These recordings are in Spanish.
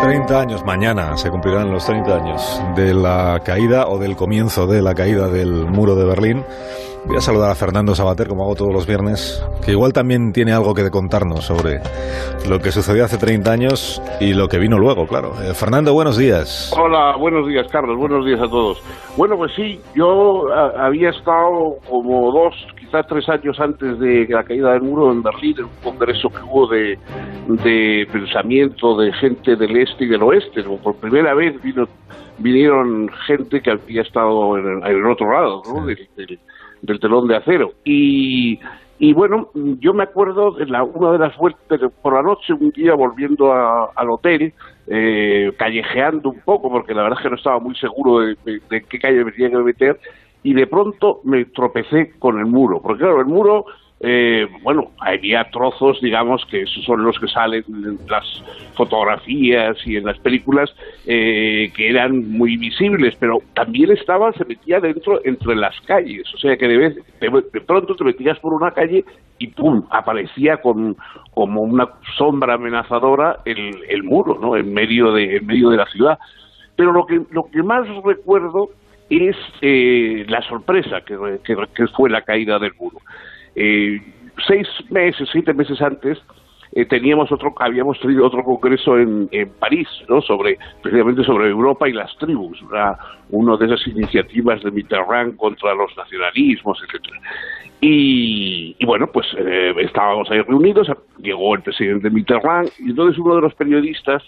30 años, mañana se cumplirán los 30 años de la caída o del comienzo de la caída del muro de Berlín. Voy a saludar a Fernando Sabater, como hago todos los viernes, que igual también tiene algo que contarnos sobre lo que sucedió hace 30 años y lo que vino luego, claro. Eh, Fernando, buenos días. Hola, buenos días, Carlos. Buenos días a todos. Bueno, pues sí, yo a, había estado como dos, quizás tres años antes de la caída del muro en Berlín, en un congreso que hubo de, de pensamiento de gente del este y del oeste. Por primera vez vino, vinieron gente que había estado en, el otro lado, ¿no? del, del del telón de acero. Y, y bueno, yo me acuerdo de la, una de las vueltas por la noche, un día volviendo al hotel, eh, callejeando un poco, porque la verdad es que no estaba muy seguro de, de qué calle me tenía que meter, y de pronto me tropecé con el muro, porque claro, el muro eh, bueno, había trozos, digamos, que esos son los que salen en las fotografías y en las películas, eh, que eran muy visibles, pero también estaba, se metía dentro entre las calles, o sea que de, vez, de, pronto te metías por una calle y ¡pum! aparecía con, como una sombra amenazadora el, el muro, ¿no? En medio de, en medio de la ciudad. Pero lo que, lo que más recuerdo es eh, la sorpresa que fue la caída del muro. Eh, seis meses, siete meses antes, eh, teníamos otro, habíamos tenido otro congreso en, París, ¿no? Sobre, precisamente sobre Europa y las tribus, una, una de esas iniciativas de Mitterrand contra los nacionalismos, etcétera. Y, bueno, pues eh, estábamos ahí reunidos, llegó el presidente Mitterrand, y entonces uno de los periodistas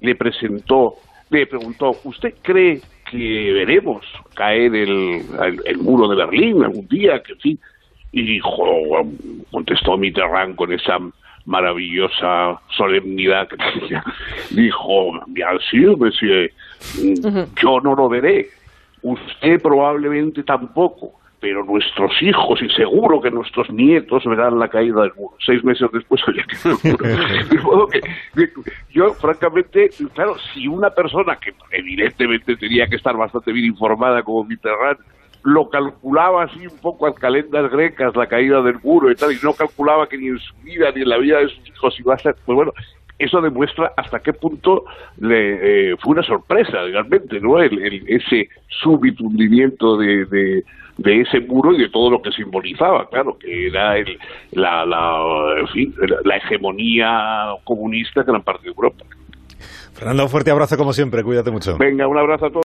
le presentó, le preguntó, ¿usted cree que veremos caer el, el, muro de Berlín algún día? Que en y dijo, contestó Mitterrand con esa maravillosa solemnidad que tenía, dijo, bien sûr, monsieur, yo no lo veré, usted probablemente tampoco, pero nuestros hijos y seguro que nuestros nietos verán la caída del muro. Seis meses después había el muro. que, yo, francamente, claro, si una persona que evidentemente tenía que estar bastante bien informada como Mitterrand, lo calculaba así un poco a calendas grecas, la caída del muro y tal, y no calculaba que ni en su vida ni en la vida de sus hijos iba a ser, pues bueno, eso demuestra hasta qué punto le, eh, fue una sorpresa realmente, ¿no? El, ese súbito hundimiento de, de, ese muro y de todo lo que simbolizaba, claro, que era el, la, la, en fin, la hegemonía comunista en gran parte de Europa. Fernando, un fuerte abrazo como siempre, cuídate mucho. Venga, un abrazo a todos.